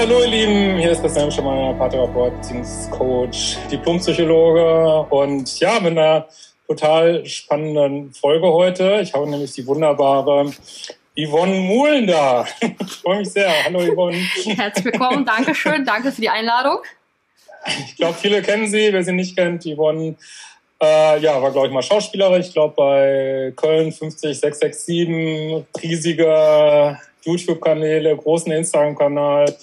Hallo ihr Lieben, hier ist Christian Schemmer, Paartherapeut, Beziehungscoach, Diplompsychologe und ja, mit einer total spannenden Folge heute. Ich habe nämlich die wunderbare Yvonne Muhlen da. Ich freue mich sehr. Hallo Yvonne. Herzlich willkommen, danke schön, danke für die Einladung. Ich glaube, viele kennen sie, wer sie nicht kennt. Yvonne äh, ja, war, glaube ich, mal Schauspielerin. Ich glaube, bei Köln 50667, riesige YouTube-Kanäle, großen Instagram-Kanal.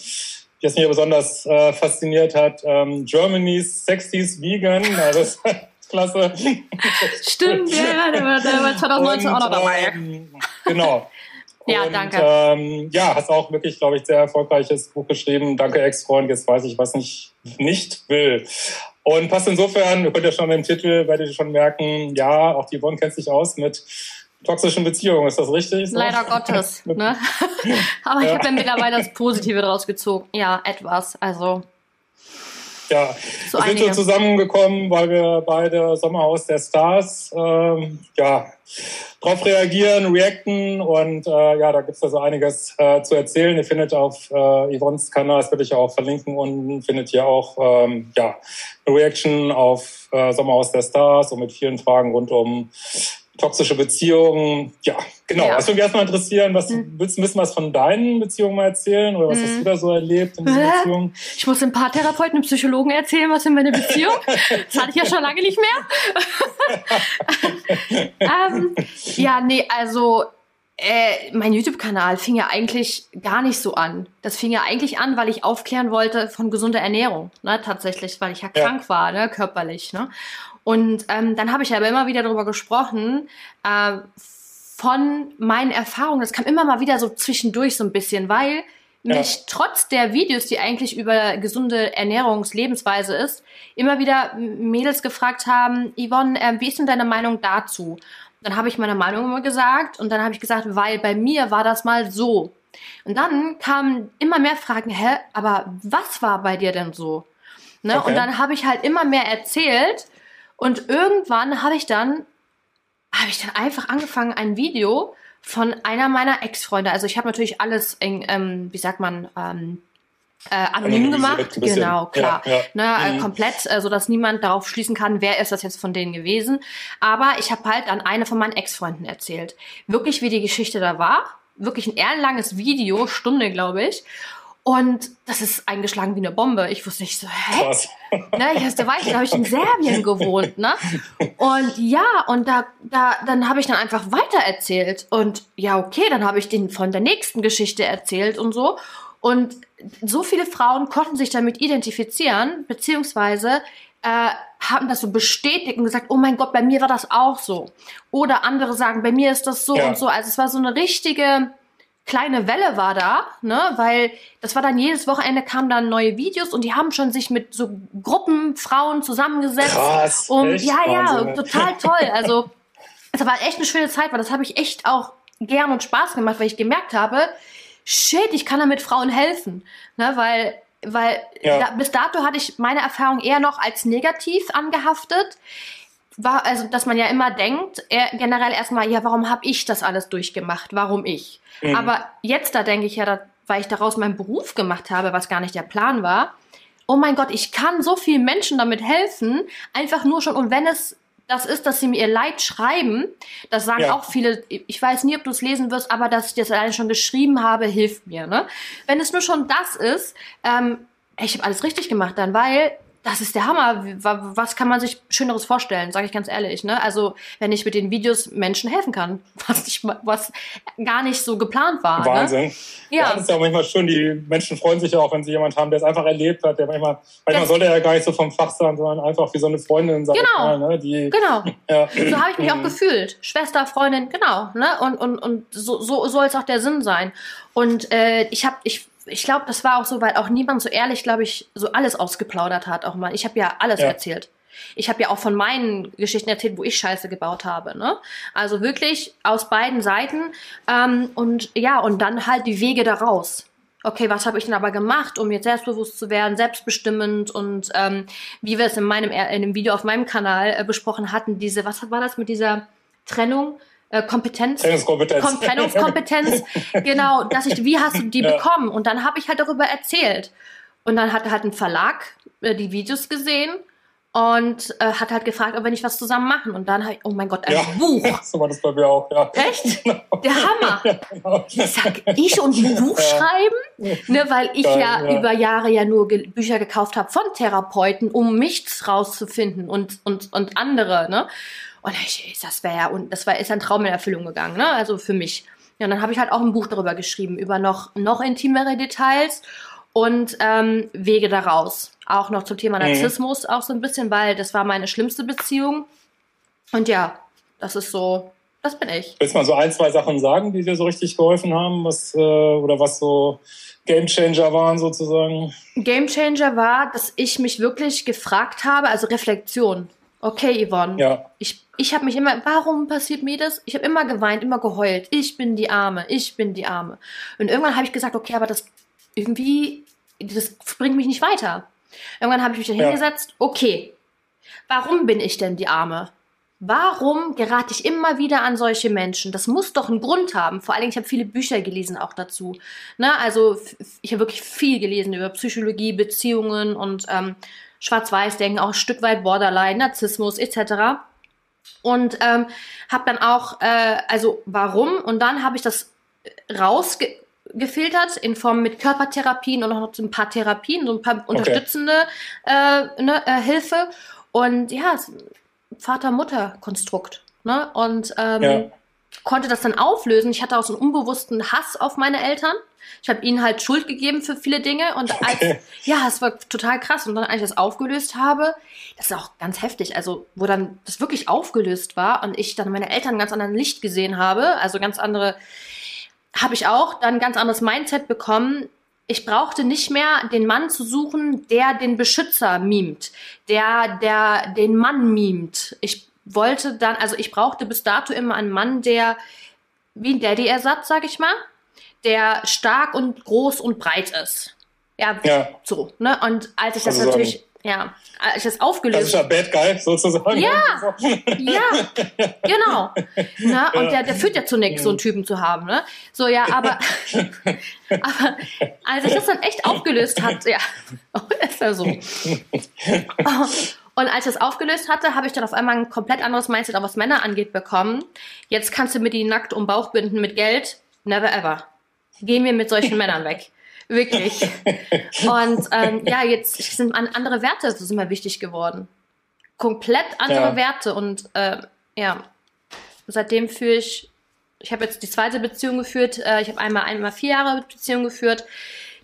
Das mich besonders äh, fasziniert hat, ähm, Germany's Sexiest Vegan. Ja, das ist klasse. Stimmt, ja, der war, der war 2019 Und, auch noch dabei. Ähm, genau. Ja, und, danke. Ähm, ja, hast auch wirklich, glaube ich, sehr erfolgreiches Buch geschrieben. Danke, Ex-Freund. Jetzt weiß ich, was ich nicht will. Und passt insofern, ihr könnt ja schon im Titel, werdet ihr schon merken, ja, auch die Yvonne kennt sich aus mit toxischen Beziehungen. Ist das richtig? So? Leider Gottes. ne? Aber ich habe ja mittlerweile das Positive daraus gezogen. Ja, etwas. Also. Ja, so wir sind so zusammengekommen, weil wir beide Sommerhaus der Stars ähm, ja, drauf reagieren, reacten und äh, ja, da gibt's also einiges äh, zu erzählen. Ihr findet auf äh, Yvonnes Kanal, das werde ich ja auch verlinken unten, findet ihr auch ähm, ja, eine Reaction auf äh, Sommerhaus der Stars und mit vielen Fragen rund um toxische Beziehungen. Ja, genau. Ja. Also mich erstmal interessieren, was hm. willst du ein bisschen was von deinen Beziehungen mal erzählen oder was hm. hast du da so erlebt in diesen Beziehungen? Ich muss ein paar Therapeuten und Psychologen erzählen, was sind meine Beziehung. das hatte ich ja schon lange nicht mehr. ähm, ja, nee, also äh, mein YouTube-Kanal fing ja eigentlich gar nicht so an. Das fing ja eigentlich an, weil ich aufklären wollte von gesunder Ernährung, ne, tatsächlich, weil ich ja, ja. krank war, ne, körperlich, ne. Und ähm, dann habe ich aber immer wieder darüber gesprochen, äh, von meinen Erfahrungen. Das kam immer mal wieder so zwischendurch so ein bisschen, weil ja. mich trotz der Videos, die eigentlich über gesunde Ernährungslebensweise ist, immer wieder Mädels gefragt haben, Yvonne, äh, wie ist denn deine Meinung dazu? Dann habe ich meine Meinung immer gesagt und dann habe ich gesagt, weil bei mir war das mal so. Und dann kamen immer mehr Fragen, hä, aber was war bei dir denn so? Ne? Okay. Und dann habe ich halt immer mehr erzählt und irgendwann habe ich dann, habe ich dann einfach angefangen, ein Video von einer meiner Ex-Freunde. Also ich habe natürlich alles, in, ähm, wie sagt man, ähm, äh, anonym gemacht, genau, klar, ja, ja. Ne, mhm. komplett, äh, so dass niemand darauf schließen kann, wer ist das jetzt von denen gewesen. Aber ich habe halt an eine von meinen Ex-Freunden erzählt, wirklich wie die Geschichte da war, wirklich ein ehrenlanges Video, Stunde glaube ich. Und das ist eingeschlagen wie eine Bombe. Ich wusste nicht so, hä? Ne, ich, da war ich, da habe ich in Serbien gewohnt, ne? Und ja, und da, da, dann habe ich dann einfach weiter erzählt. Und ja, okay, dann habe ich den von der nächsten Geschichte erzählt und so. Und so viele Frauen konnten sich damit identifizieren, beziehungsweise äh, haben das so bestätigt und gesagt, oh mein Gott, bei mir war das auch so. Oder andere sagen, bei mir ist das so ja. und so. Also es war so eine richtige kleine Welle war da, ne, weil das war dann jedes Wochenende kamen dann neue Videos und die haben schon sich mit so Gruppen Frauen zusammengesetzt. Krass, um, ja, ja, total toll. Also es war echt eine schöne Zeit, weil das habe ich echt auch gern und Spaß gemacht, weil ich gemerkt habe, shit, ich kann damit Frauen helfen, ne, weil weil ja. da, bis dato hatte ich meine Erfahrung eher noch als negativ angehaftet war, also dass man ja immer denkt, er, generell erstmal, ja, warum habe ich das alles durchgemacht? Warum ich? Mhm. Aber jetzt, da denke ich ja, da, weil ich daraus meinen Beruf gemacht habe, was gar nicht der Plan war, oh mein Gott, ich kann so vielen Menschen damit helfen, einfach nur schon, und wenn es das ist, dass sie mir ihr Leid schreiben, das sagen ja. auch viele, ich weiß nie, ob du es lesen wirst, aber dass ich das alleine schon geschrieben habe, hilft mir. Ne? Wenn es nur schon das ist, ähm, ich habe alles richtig gemacht dann, weil das ist der Hammer. Was kann man sich Schöneres vorstellen, sage ich ganz ehrlich. Ne? Also, wenn ich mit den Videos Menschen helfen kann, was, ich, was gar nicht so geplant war. Ne? Wahnsinn. Ne? Ja. Das ist ja auch manchmal schön. Die Menschen freuen sich ja auch, wenn sie jemanden haben, der es einfach erlebt hat. Der manchmal, manchmal soll er ja gar nicht so vom Fach sein, sondern einfach wie so eine Freundin sein. Genau. Mal, ne? Die, genau. Ja. So habe ich mich auch gefühlt. Schwester, Freundin, genau. Ne? Und, und, und so, so soll es auch der Sinn sein. Und äh, ich habe, ich ich glaube, das war auch so, weil auch niemand so ehrlich, glaube ich, so alles ausgeplaudert hat. Auch mal. Ich habe ja alles ja. erzählt. Ich habe ja auch von meinen Geschichten erzählt, wo ich Scheiße gebaut habe. Ne? Also wirklich aus beiden Seiten. Ähm, und ja, und dann halt die Wege daraus. Okay, was habe ich denn aber gemacht, um jetzt selbstbewusst zu werden, selbstbestimmend und ähm, wie wir es in meinem in dem Video auf meinem Kanal äh, besprochen hatten, diese, was war das mit dieser Trennung? Äh, Kompetenz, Trainingskompetenz, Trainingskompetenz, genau, dass ich, wie hast du die ja. bekommen? Und dann habe ich halt darüber erzählt. Und dann hat halt ein Verlag äh, die Videos gesehen und äh, hat halt gefragt, ob wir nicht was zusammen machen. Und dann habe ich, oh mein Gott, ein ja. Buch. so war das bei mir auch, ja. Echt? Genau. Der Hammer. Ja, genau. Ich sag, ich und ein Buch ja. schreiben? Ne, weil ich ja, über Jahre ja nur ge Bücher gekauft habe von Therapeuten, um mich rauszufinden und, und, und andere, ne? Und ich, das wäre ja, und das war, ist ein Traum in Erfüllung gegangen, ne? Also für mich. Ja, und dann habe ich halt auch ein Buch darüber geschrieben, über noch, noch intimere Details und ähm, Wege daraus. Auch noch zum Thema mhm. Narzissmus, mhm. auch so ein bisschen, weil das war meine schlimmste Beziehung. Und ja, das ist so, das bin ich. Willst du mal so ein, zwei Sachen sagen, die dir so richtig geholfen haben, was äh, oder was so Gamechanger waren sozusagen? Gamechanger war, dass ich mich wirklich gefragt habe, also Reflexion. Okay, Yvonne. Ja. Ich, ich habe mich immer, warum passiert mir das? Ich habe immer geweint, immer geheult. Ich bin die Arme, ich bin die Arme. Und irgendwann habe ich gesagt, okay, aber das irgendwie, das bringt mich nicht weiter. Irgendwann habe ich mich dann ja. hingesetzt, okay, warum bin ich denn die Arme? Warum gerate ich immer wieder an solche Menschen? Das muss doch einen Grund haben. Vor allen Dingen, ich habe viele Bücher gelesen auch dazu. Ne? Also ich habe wirklich viel gelesen über Psychologie, Beziehungen und ähm, Schwarz-Weiß-Denken, auch ein Stück weit Borderline, Narzissmus etc. Und ähm, habe dann auch, äh, also warum? Und dann habe ich das rausge gefiltert in Form mit Körpertherapien und noch ein paar Therapien, so ein paar okay. unterstützende äh, ne, äh, Hilfe. Und ja, Vater-Mutter-Konstrukt. Ne? Und ähm, ja. konnte das dann auflösen. Ich hatte auch so einen unbewussten Hass auf meine Eltern. Ich habe ihnen halt Schuld gegeben für viele Dinge und als, okay. ja, es war total krass. Und dann, als ich das aufgelöst habe, das ist auch ganz heftig. Also, wo dann das wirklich aufgelöst war und ich dann meine Eltern ganz anderen Licht gesehen habe, also ganz andere habe ich auch dann ein ganz anderes Mindset bekommen. Ich brauchte nicht mehr den Mann zu suchen, der den Beschützer mimt, der, der den Mann mimt. Ich wollte dann, also ich brauchte bis dato immer einen Mann, der wie ein Daddy-Ersatz, sag ich mal, der stark und groß und breit ist. Ja, ja. so. Ne? Und als ich das also natürlich ja, als ich das aufgelöst habe. Bad Guy sozusagen. Ja, ja, genau. Na, und der, der führt ja zu nichts, so einen Typen zu haben. Ne? So, ja, aber, aber als ich das dann echt aufgelöst hatte, ja, ist ja so. Und als ich das aufgelöst hatte, habe ich dann auf einmal ein komplett anderes Mindset, auch was Männer angeht, bekommen. Jetzt kannst du mir die nackt um Bauch binden mit Geld. Never ever. Geh mir mit solchen Männern weg. Wirklich. Und ähm, ja, jetzt sind andere Werte das ist immer wichtig geworden. Komplett andere ja. Werte. Und äh, ja, seitdem führe ich, ich habe jetzt die zweite Beziehung geführt, äh, ich habe einmal einmal vier Jahre Beziehung geführt.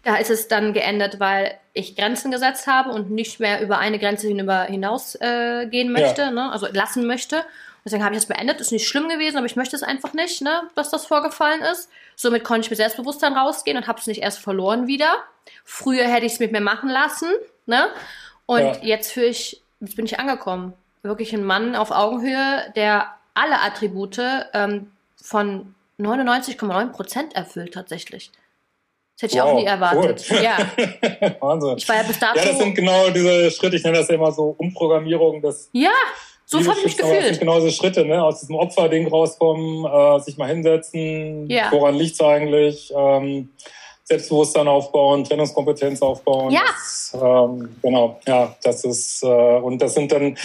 Da ist es dann geendet, weil ich Grenzen gesetzt habe und nicht mehr über eine Grenze hinüber hinaus äh, gehen möchte, ja. ne? also lassen möchte. Deswegen habe ich das beendet. Ist nicht schlimm gewesen, aber ich möchte es einfach nicht, ne, dass das vorgefallen ist. Somit konnte ich mit Selbstbewusstsein rausgehen und habe es nicht erst verloren wieder. Früher hätte ich es mit mir machen lassen, ne? Und ja. jetzt fühle ich, jetzt bin ich angekommen. Wirklich ein Mann auf Augenhöhe, der alle Attribute ähm, von 99,9 Prozent erfüllt tatsächlich. Das hätte ich wow, auch nie erwartet. Cool. Ja. Wahnsinn. Ich war ja bis dato. Ja, das sind genau diese Schritte, ich nenne das ja immer so Umprogrammierung des ja. So habe ich mich gefühlt. Das genau diese Schritte, ne? aus diesem Opferding rauskommen, äh, sich mal hinsetzen, ja. woran liegt es eigentlich, ähm, Selbstbewusstsein aufbauen, Trennungskompetenz aufbauen. Ja. Das, ähm, genau, ja, das ist, äh, und das sind dann,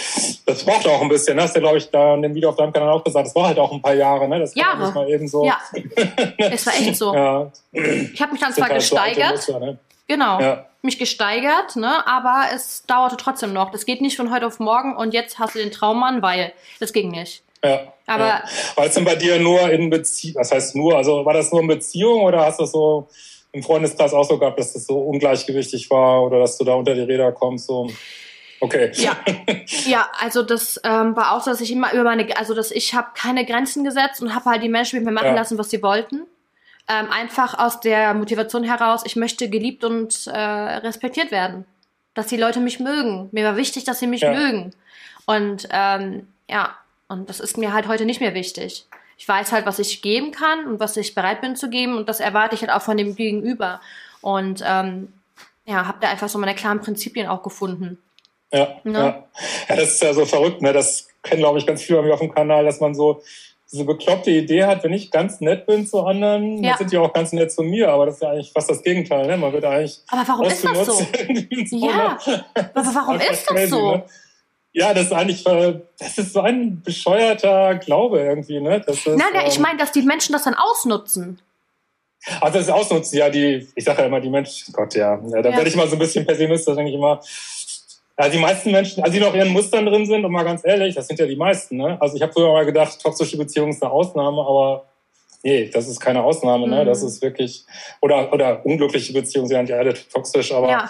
das braucht auch ein bisschen, ne? das hast du, glaube ich, da in dem Video auf deinem Kanal auch gesagt, das war halt auch ein paar Jahre, ne? Das Jahre. Nicht mal eben so. Ja, es war echt so. ja. Ich habe mich dann zwar halt gesteigert, so Muster, ne? Genau, ja. mich gesteigert, ne? aber es dauerte trotzdem noch. Das geht nicht von heute auf morgen und jetzt hast du den Traummann, weil das ging nicht. Ja. Aber ja. war es denn bei dir nur in Beziehung, was heißt nur, also war das nur in Beziehung oder hast du so im Freundeskreis auch so gehabt, dass das so ungleichgewichtig war oder dass du da unter die Räder kommst? So. Okay. Ja, ja also das ähm, war auch so, dass ich immer über meine, also dass ich habe keine Grenzen gesetzt und habe halt die Menschen mit mir machen ja. lassen, was sie wollten. Ähm, einfach aus der Motivation heraus, ich möchte geliebt und äh, respektiert werden. Dass die Leute mich mögen. Mir war wichtig, dass sie mich ja. mögen. Und ähm, ja, und das ist mir halt heute nicht mehr wichtig ich weiß halt, was ich geben kann und was ich bereit bin zu geben und das erwarte ich halt auch von dem Gegenüber. Und ähm, ja, habe da einfach so meine klaren Prinzipien auch gefunden. Ja, ne? ja. ja, das ist ja so verrückt, ne? Das kennen, glaube ich, ganz viele bei mir auf dem Kanal, dass man so diese bekloppte Idee hat, wenn ich ganz nett bin zu anderen, ja. dann sind die auch ganz nett zu mir. Aber das ist ja eigentlich fast das Gegenteil. Ne? Man wird eigentlich. Aber warum ist das so? ja, ne? aber warum ist das crazy, so? Ne? Ja, das ist eigentlich, das ist so ein bescheuerter Glaube irgendwie, ne? Das ist, nein, nein, ich ähm, meine, dass die Menschen das dann ausnutzen. Also das ausnutzen, ja, die, ich sage ja immer, die Menschen, Gott, ja, ja da ja. werde ich mal so ein bisschen pessimistisch, denke ich immer. Ja, die meisten Menschen, also die noch ihren Mustern drin sind, und mal ganz ehrlich, das sind ja die meisten. Ne? Also ich habe früher mal gedacht, toxische Beziehungen ist eine Ausnahme, aber nee, das ist keine Ausnahme. Mhm. Ne? Das mhm. ist wirklich, oder, oder unglückliche Beziehungen sind ja alle toxisch, aber ja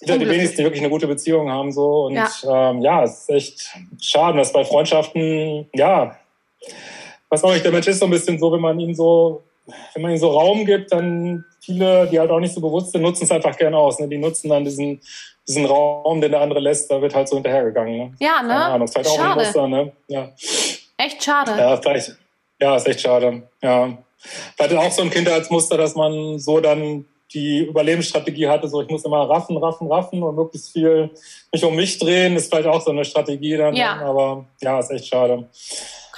die wenigsten, die wirklich eine gute Beziehung haben. so Und ja, ähm, ja es ist echt schade, dass bei Freundschaften, ja, was auch nicht, der Mensch ist so ein bisschen so, wenn man ihn so wenn man ihnen so Raum gibt, dann viele, die halt auch nicht so bewusst sind, nutzen es einfach gerne aus. Ne? Die nutzen dann diesen, diesen Raum, den der andere lässt, da wird halt so hinterhergegangen. Ne? Ja, ne? Keine Ahnung, ist halt schade. auch ein Muster, ne? Ja. Echt schade. Ja, vielleicht. Ja, ist echt schade. Ja. Vielleicht auch so ein Kindheitsmuster, dass man so dann die Überlebensstrategie hatte, so ich muss immer raffen, raffen, raffen und möglichst viel mich um mich drehen, ist vielleicht auch so eine Strategie dann. Ja. Aber ja, ist echt schade.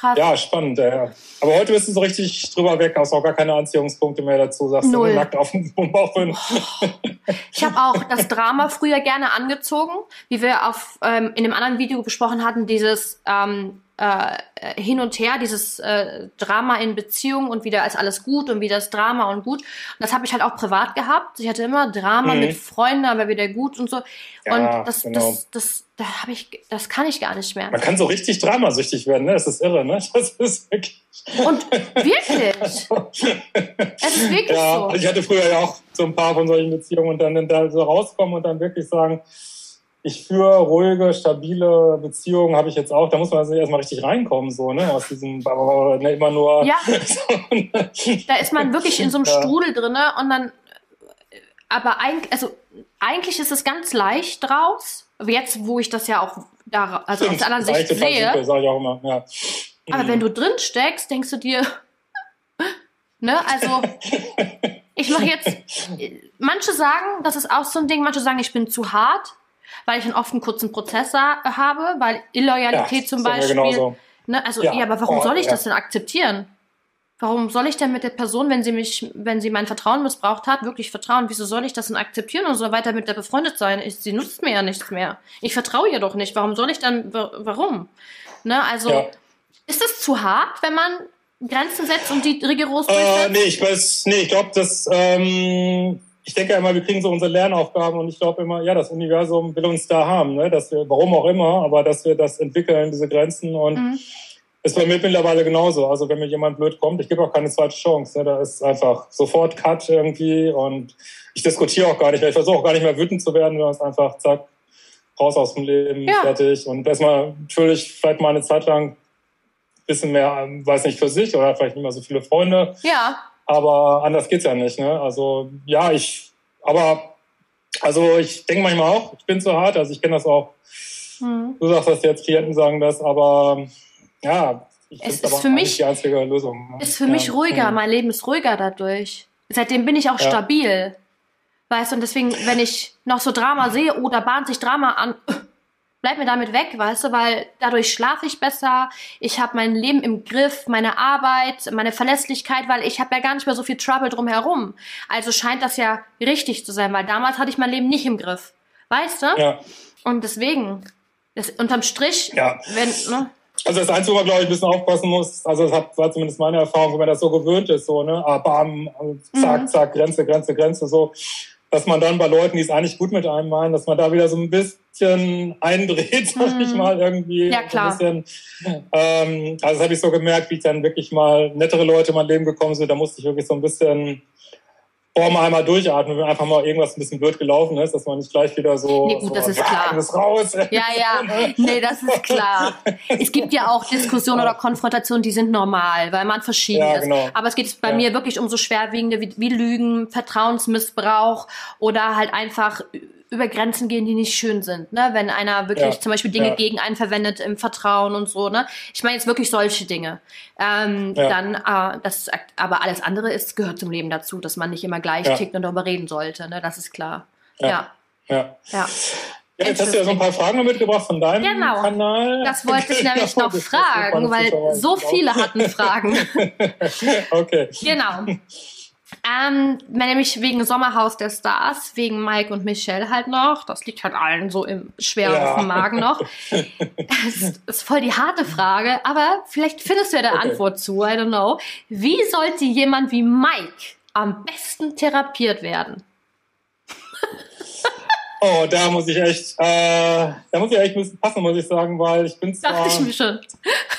Krass. Ja, spannend. Ja. Aber heute bist du so richtig drüber weg, hast auch gar keine Anziehungspunkte mehr dazu, sagst Null. du nackt auf dem Bauch. Ich habe auch das Drama früher gerne angezogen, wie wir auf ähm, in dem anderen Video besprochen hatten, dieses ähm, äh, hin und her, dieses äh, Drama in Beziehung und wieder ist alles gut und wieder ist Drama und gut. Und das habe ich halt auch privat gehabt. Ich hatte immer Drama mhm. mit Freunden, aber wieder gut und so. Ja, und das, genau. das, das, da habe ich, das kann ich gar nicht mehr. Man kann so richtig dramasüchtig werden, ne? Das ist irre, ne? Das ist wirklich. Und wirklich. es ist wirklich ja, so. Also ich hatte früher ja auch so ein paar von solchen Beziehungen und dann da so rauskommen und dann wirklich sagen, ich führe ruhige, stabile Beziehungen, habe ich jetzt auch. Da muss man also erstmal richtig reinkommen, so, ne? Aus diesem, ne, immer nur. Ja. da ist man wirklich in so einem ja. Strudel drin, und dann, aber eigentlich, also, eigentlich ist es ganz leicht draus. Jetzt, wo ich das ja auch da, also Stimmt, aus anderen Sicht sehe. Super, sag ich auch immer, ja. Aber mhm. wenn du drin steckst, denkst du dir, ne, also, ich mache jetzt, manche sagen, das ist auch so ein Ding, manche sagen, ich bin zu hart weil ich einen oft einen kurzen Prozess habe, weil Illoyalität ja, zum Beispiel. Ne, also, ja, ja aber warum oh, soll ich ja. das denn akzeptieren? Warum soll ich denn mit der Person, wenn sie mich, wenn sie mein Vertrauen missbraucht hat, wirklich vertrauen? Wieso soll ich das denn akzeptieren und so weiter mit der befreundet sein? Ich, sie nutzt mir ja nichts mehr. Ich vertraue ihr doch nicht. Warum soll ich dann, warum? Ne, also, ist es zu hart, wenn man Grenzen setzt und die rigoros durchsetzt? Äh, nee, ich weiß, nee, ich glaube, das, ähm, ich denke immer, wir kriegen so unsere Lernaufgaben und ich glaube immer, ja, das Universum will uns da haben, ne? dass wir, warum auch immer, aber dass wir das entwickeln, diese Grenzen und mhm. ist bei mir mittlerweile genauso. Also wenn mir jemand blöd kommt, ich gebe auch keine zweite Chance. Ne? Da ist einfach sofort Cut irgendwie und ich diskutiere auch gar nicht mehr. Ich versuche auch gar nicht mehr wütend zu werden, sondern es einfach zack, raus aus dem Leben, ja. fertig. Und erstmal natürlich vielleicht mal eine Zeit lang ein bisschen mehr, weiß nicht, für sich oder vielleicht nicht mehr so viele Freunde. Ja. Aber anders geht's ja nicht. Ne? Also ja, ich, aber also ich denke manchmal auch, ich bin zu hart. Also ich kenne das auch. Mhm. Du sagst das jetzt, Klienten sagen das, aber ja, ich es ist für mich die einzige Lösung. Ne? Ist für ja. mich ruhiger. Mhm. Mein Leben ist ruhiger dadurch. Seitdem bin ich auch ja. stabil. Weißt du, und deswegen, wenn ich noch so Drama sehe, oh, da bahnt sich Drama an, bleib mir damit weg, weißt du, weil dadurch schlafe ich besser, ich habe mein Leben im Griff, meine Arbeit, meine Verlässlichkeit, weil ich habe ja gar nicht mehr so viel Trouble drumherum. Also scheint das ja richtig zu sein, weil damals hatte ich mein Leben nicht im Griff. Weißt du? Ja. Und deswegen, das, unterm Strich, ja. wenn, ne? Also das Einzige, wo man, glaube ich, ein bisschen aufpassen muss, also das war zumindest meine Erfahrung, wenn man das so gewöhnt ist, so, ne, ah, bam, zack, mhm. zack, Grenze, Grenze, Grenze, so, dass man dann bei Leuten, die es eigentlich gut mit einem meinen, dass man da wieder so ein bisschen eindreht, sag ich mhm. mal, irgendwie. Ja, klar. Bisschen, ähm, also das habe ich so gemerkt, wie dann wirklich mal nettere Leute in mein Leben gekommen sind. Da musste ich wirklich so ein bisschen mal einmal durchatmen, wenn einfach mal irgendwas ein bisschen blöd gelaufen ist, dass man nicht gleich wieder so, nee, gut, so das ist klar. Alles raus. Ja, ja, nee, das ist klar. es gibt ja auch Diskussionen oder Konfrontationen, die sind normal, weil man verschieden ja, ist. Genau. Aber es geht bei ja. mir wirklich um so schwerwiegende wie, wie Lügen, Vertrauensmissbrauch oder halt einfach über Grenzen gehen, die nicht schön sind, ne? Wenn einer wirklich ja, zum Beispiel Dinge ja. gegen einen verwendet im Vertrauen und so, ne? Ich meine jetzt wirklich solche Dinge. Ähm, ja. Dann, äh, das, aber alles andere ist gehört zum Leben dazu, dass man nicht immer gleich tickt und darüber reden sollte, ne? Das ist klar. Ja. Ja. Ja. Ja, jetzt hast du ja so ein paar Fragen mitgebracht von deinem genau. Kanal. Das wollte ich nämlich noch fragen, weil so viele hatten Fragen. okay. Genau. Ähm, nämlich wegen Sommerhaus der Stars, wegen Mike und Michelle halt noch. Das liegt halt allen so im schwer ja. auf dem Magen noch. Das ist voll die harte Frage, aber vielleicht findest du ja eine okay. Antwort zu. I don't know. Wie sollte jemand wie Mike am besten therapiert werden? Oh, da muss ich echt, äh, da muss ich echt ein bisschen passen, muss ich sagen, weil ich bin zwar ich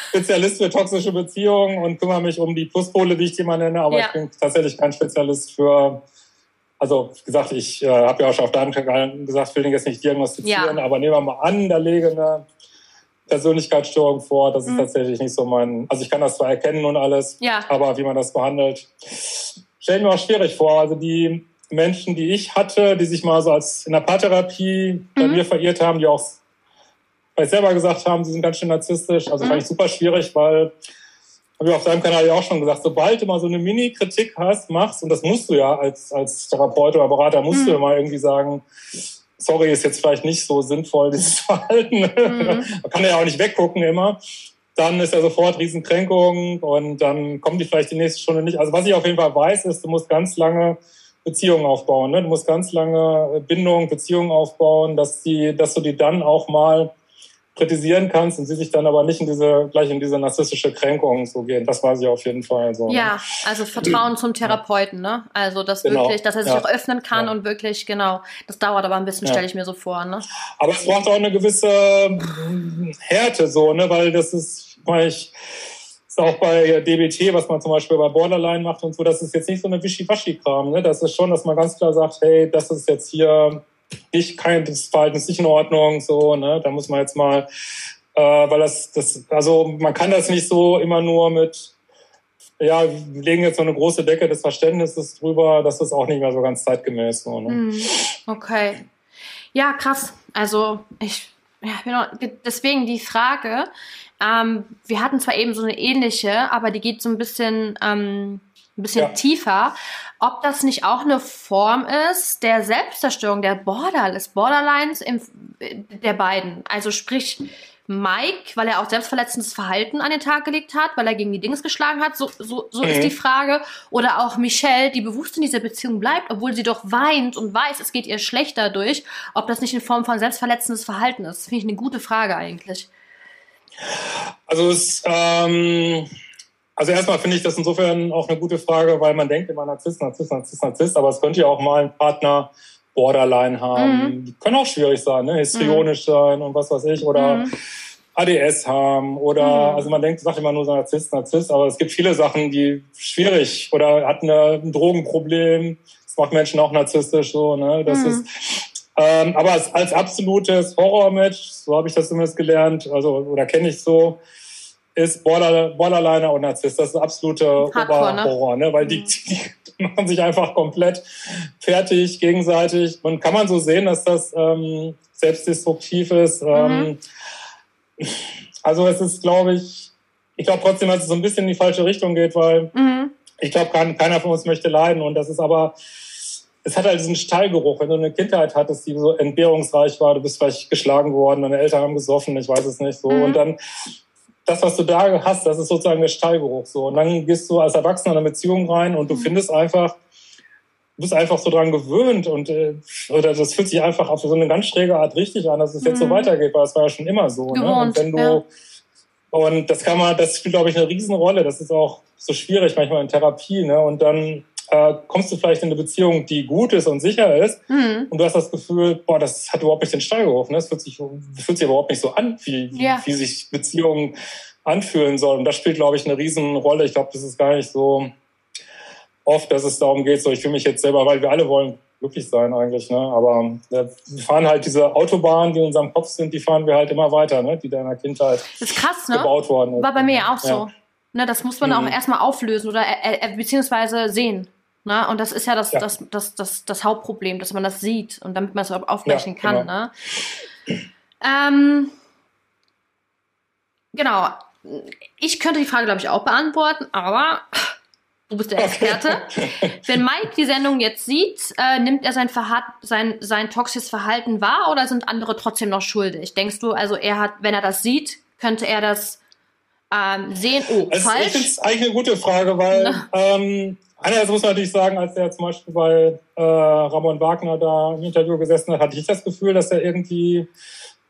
Spezialist für toxische Beziehungen und kümmere mich um die Pluspole, wie ich die mal nenne, aber ja. ich bin tatsächlich kein Spezialist für, also wie gesagt, ich äh, habe ja auch schon auf deinem Kanal gesagt, will den jetzt nicht diagnostizieren, ja. aber nehmen wir mal an, da lege eine Persönlichkeitsstörung vor, das ist mhm. tatsächlich nicht so mein, also ich kann das zwar erkennen und alles, ja. aber wie man das behandelt, stellen mir auch schwierig vor. Also die Menschen, die ich hatte, die sich mal so als in der Paartherapie bei mhm. mir verirrt haben, die auch bei selber gesagt haben, sie sind ganz schön narzisstisch. Also mhm. fand ich super schwierig, weil habe ich auf deinem Kanal ja auch schon gesagt, sobald du mal so eine Mini-Kritik hast, machst, und das musst du ja als, als Therapeut oder Berater, musst mhm. du ja mal irgendwie sagen, sorry, ist jetzt vielleicht nicht so sinnvoll, dieses Verhalten. Mhm. Man kann ja auch nicht weggucken immer. Dann ist ja sofort Riesenkränkung und dann kommt die vielleicht die nächste Stunde nicht. Also was ich auf jeden Fall weiß, ist, du musst ganz lange Beziehungen aufbauen. Ne? Du musst ganz lange Bindungen, Beziehungen aufbauen, dass, die, dass du die dann auch mal kritisieren kannst und sie sich dann aber nicht in diese, gleich in diese narzisstische Kränkung so gehen. Das weiß ich auf jeden Fall so. Ne? Ja, also Vertrauen zum Therapeuten, ne? Also, dass genau. wirklich, dass er sich ja. auch öffnen kann ja. und wirklich, genau. Das dauert aber ein bisschen, ja. stelle ich mir so vor, ne? Aber es braucht auch eine gewisse Härte, so, ne? Weil das ist, weil ich, ist auch bei DBT, was man zum Beispiel bei Borderline macht und so, das ist jetzt nicht so eine Wischiwaschi-Kram. Ne? Das ist schon, dass man ganz klar sagt, hey, das ist jetzt hier nicht kein das Verhalten ist nicht in Ordnung, so, ne? Da muss man jetzt mal, äh, weil das, das, also man kann das nicht so immer nur mit, ja, wir legen jetzt so eine große Decke des Verständnisses drüber, das ist auch nicht mehr so ganz zeitgemäß. So, ne? Hm, okay. Ja, krass. Also ich, ja, deswegen die Frage, ähm, wir hatten zwar eben so eine ähnliche, aber die geht so ein bisschen, ähm, ein bisschen ja. tiefer. Ob das nicht auch eine Form ist der Selbstzerstörung, der Border, des Borderlines im, der beiden. Also sprich, Mike, weil er auch selbstverletzendes Verhalten an den Tag gelegt hat, weil er gegen die Dings geschlagen hat, so, so, so mhm. ist die Frage. Oder auch Michelle, die bewusst in dieser Beziehung bleibt, obwohl sie doch weint und weiß, es geht ihr schlechter durch, ob das nicht in Form von selbstverletzendes Verhalten ist. Das finde ich eine gute Frage eigentlich. Also es, ähm, also erstmal finde ich das insofern auch eine gute Frage, weil man denkt immer Narzisst, Narzisst, Narzisst, Narzisst, aber es könnte ja auch mal ein Partner Borderline haben. Mhm. Die können auch schwierig sein, ne? histrionisch mhm. sein und was weiß ich oder mhm. ADS haben oder mhm. also man denkt, sagt immer nur so Narzisst, Narzisst, aber es gibt viele Sachen, die schwierig oder hat eine, ein Drogenproblem. Das macht Menschen auch narzisstisch so, ne? Das mhm. ist ähm, aber als, als absolutes Horror-Match, so habe ich das zumindest gelernt, also oder kenne ich so, ist Border, Borderliner und Narzisst. Das ist absolute Oberhorror, ne? ne? weil die, mhm. die, die, machen sich einfach komplett fertig gegenseitig. Und kann man so sehen, dass das ähm, selbstdestruktiv ist. Ähm, mhm. Also es ist, glaube ich, ich glaube trotzdem, dass es so ein bisschen in die falsche Richtung geht, weil mhm. ich glaube, keiner von uns möchte leiden. Und das ist aber es hat halt diesen Stallgeruch. Wenn du eine Kindheit hattest, die so entbehrungsreich war, du bist vielleicht geschlagen worden, deine Eltern haben gesoffen, ich weiß es nicht so. Mhm. Und dann das, was du da hast, das ist sozusagen der Stallgeruch so. Und dann gehst du als Erwachsener in eine Beziehung rein und du mhm. findest einfach, bist einfach so dran gewöhnt und äh, oder das fühlt sich einfach auf so eine ganz schräge Art richtig an, dass es jetzt so mhm. weitergeht, weil es war ja schon immer so. Ne? Und wenn du ja. und das kann man, das spielt glaube ich eine Riesenrolle. Das ist auch so schwierig manchmal in Therapie. Ne? Und dann äh, kommst du vielleicht in eine Beziehung, die gut ist und sicher ist, mhm. und du hast das Gefühl, boah, das hat überhaupt nicht den Stall gerufen. Ne? Das fühlt sich, fühlt sich überhaupt nicht so an, wie, ja. wie sich Beziehungen anfühlen sollen. Und das spielt, glaube ich, eine Riesenrolle. Ich glaube, das ist gar nicht so oft, dass es darum geht, so ich fühle mich jetzt selber, weil wir alle wollen glücklich sein eigentlich, ne? Aber äh, wir fahren halt diese Autobahnen, die in unserem Kopf sind, die fahren wir halt immer weiter, ne? Die da in der Kindheit das ist krass, ne? gebaut worden. War bei mir ja auch so. Ne, das muss man mhm. auch erstmal auflösen oder äh, äh, beziehungsweise sehen. Ne? Und das ist ja das, ja. Das, das, das, das Hauptproblem, dass man das sieht und damit man es aufbrechen ja, kann. Genau. Ne? Ähm, genau. Ich könnte die Frage, glaube ich, auch beantworten, aber du bist der Experte. Wenn Mike die Sendung jetzt sieht, äh, nimmt er sein, Verhat sein, sein toxisches Verhalten wahr oder sind andere trotzdem noch schuldig? Denkst du, also er hat, wenn er das sieht, könnte er das ähm, sehen? Oh, also falsch. Ich finde es eigentlich eine gute Frage, weil ähm, einerseits muss man natürlich sagen, als er zum Beispiel bei äh, Ramon Wagner da im Interview gesessen hat, hatte ich das Gefühl, dass er irgendwie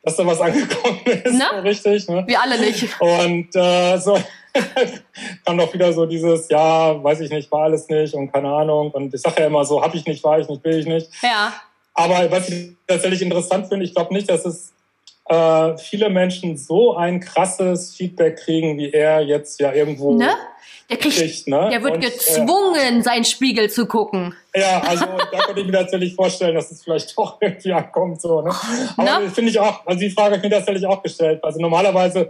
dass da was angekommen ist, so richtig. Ne? Wir alle nicht. Und äh, so kam doch wieder so dieses, ja, weiß ich nicht, war alles nicht und keine Ahnung. Und ich sage ja immer so, hab ich nicht, war ich nicht, will ich nicht. Ja. Aber was ich tatsächlich interessant finde, ich glaube nicht, dass es äh, viele Menschen so ein krasses Feedback kriegen, wie er jetzt ja irgendwo ne? Der, kriegt, kriegt, ne? der wird und, gezwungen, äh, seinen Spiegel zu gucken. Ja, also da könnte ich mir tatsächlich vorstellen, dass es vielleicht doch irgendwie ankommt. So, ne? Aber ne? finde ich auch, also die Frage habe ich mir tatsächlich auch gestellt. Also normalerweise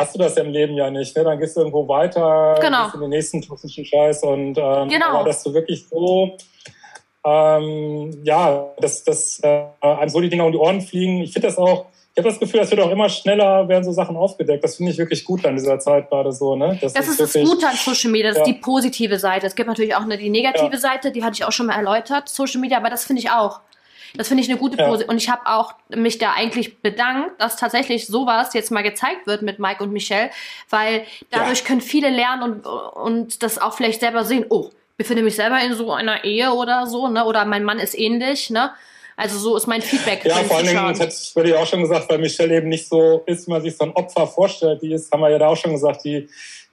hast du das ja im Leben ja nicht. Ne? Dann gehst du irgendwo weiter, genau. gehst in den nächsten toxischen Scheiß und ähm, genau. aber dass du wirklich so ähm, ja, dass, dass äh, einem so die Dinger um die Ohren fliegen. Ich finde das auch ich habe das Gefühl, das wird auch immer schneller, werden so Sachen aufgedeckt. Das finde ich wirklich gut an dieser Zeit gerade so. Ne? Das, das ist, ist wirklich, das Gute an Social Media, das ja. ist die positive Seite. Es gibt natürlich auch eine, die negative ja. Seite, die hatte ich auch schon mal erläutert, Social Media, aber das finde ich auch. Das finde ich eine gute Pose. Ja. Und ich habe auch mich da eigentlich bedankt, dass tatsächlich sowas jetzt mal gezeigt wird mit Mike und Michelle, weil dadurch ja. können viele lernen und, und das auch vielleicht selber sehen. Oh, ich befinde mich selber in so einer Ehe oder so, ne? Oder mein Mann ist ähnlich, ne? Also so ist mein Feedback. Ja, vor allen Dingen, das hätte ich, würde ich auch schon gesagt, weil Michelle eben nicht so ist, wie man sich so ein Opfer vorstellt. Die ist, haben wir ja da auch schon gesagt, die,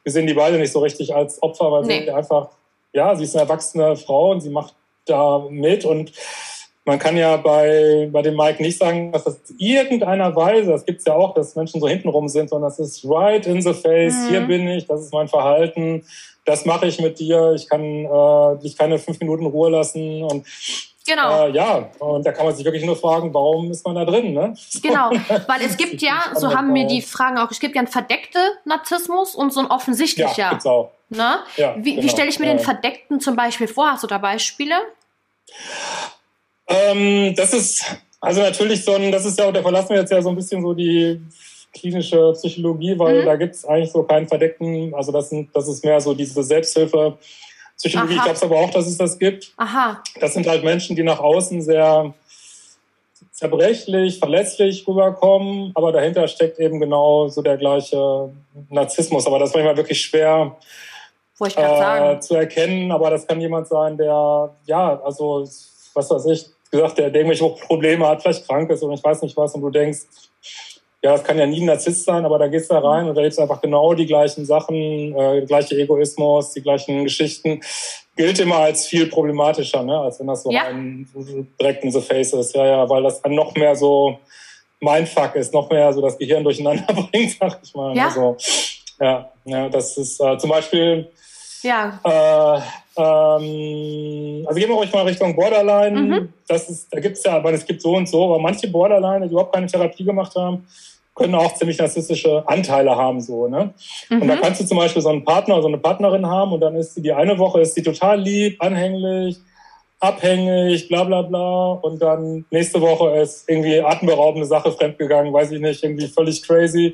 wir sehen die beide nicht so richtig als Opfer, weil nee. sie einfach, ja, sie ist eine erwachsene Frau und sie macht da mit und man kann ja bei, bei dem Mike nicht sagen, dass das irgendeiner Weise, das gibt's ja auch, dass Menschen so hintenrum sind, sondern das ist right in the face, mhm. hier bin ich, das ist mein Verhalten, das mache ich mit dir, ich kann äh, dich keine fünf Minuten Ruhe lassen und Genau. Äh, ja, und da kann man sich wirklich nur fragen, warum ist man da drin, ne? Genau, weil es gibt ja, so haben mir die Fragen auch, es gibt ja einen verdeckten Narzissmus und so ein offensichtlicher. Ja, gibt's auch. Ne? Ja, wie genau. wie stelle ich mir den verdeckten zum Beispiel vor? Hast du da Beispiele? Ähm, das ist, also natürlich so ein, das ist ja, da verlassen wir jetzt ja so ein bisschen so die klinische Psychologie, weil mhm. da gibt es eigentlich so keinen verdeckten, also das, sind, das ist mehr so diese Selbsthilfe, Psychologie, Aha. ich glaube aber auch, dass es das gibt. Aha. Das sind halt Menschen, die nach außen sehr zerbrechlich, verletzlich rüberkommen, aber dahinter steckt eben genau so der gleiche Narzissmus. Aber das ist manchmal wirklich schwer äh, zu erkennen. Aber das kann jemand sein, der, ja, also, was weiß ich, gesagt, der, der irgendwelche Probleme hat, vielleicht krank ist und ich weiß nicht was und du denkst, ja, es kann ja nie ein Narzisst sein, aber da gehst du da rein und da gibt einfach genau die gleichen Sachen, äh, gleiche Egoismus, die gleichen Geschichten. Gilt immer als viel problematischer, ne? als wenn das so ja. ein direkt in the face ist. Ja, ja, weil das dann noch mehr so Mindfuck ist, noch mehr so das Gehirn durcheinander bringt, sag ich mal. Ja, also, ja, ja das ist äh, zum Beispiel ja. Äh, ähm, also gehen wir ruhig mal Richtung Borderline. Mhm. Das ist, da gibt's ja, aber es gibt so und so, aber manche Borderline, die überhaupt keine Therapie gemacht haben, können auch ziemlich narzisstische Anteile haben, so, ne? Mhm. Und da mhm. kannst du zum Beispiel so einen Partner oder so eine Partnerin haben und dann ist sie die eine Woche ist sie total lieb, anhänglich, abhängig, bla bla bla. Und dann nächste Woche ist irgendwie atemberaubende Sache fremdgegangen, weiß ich nicht, irgendwie völlig crazy.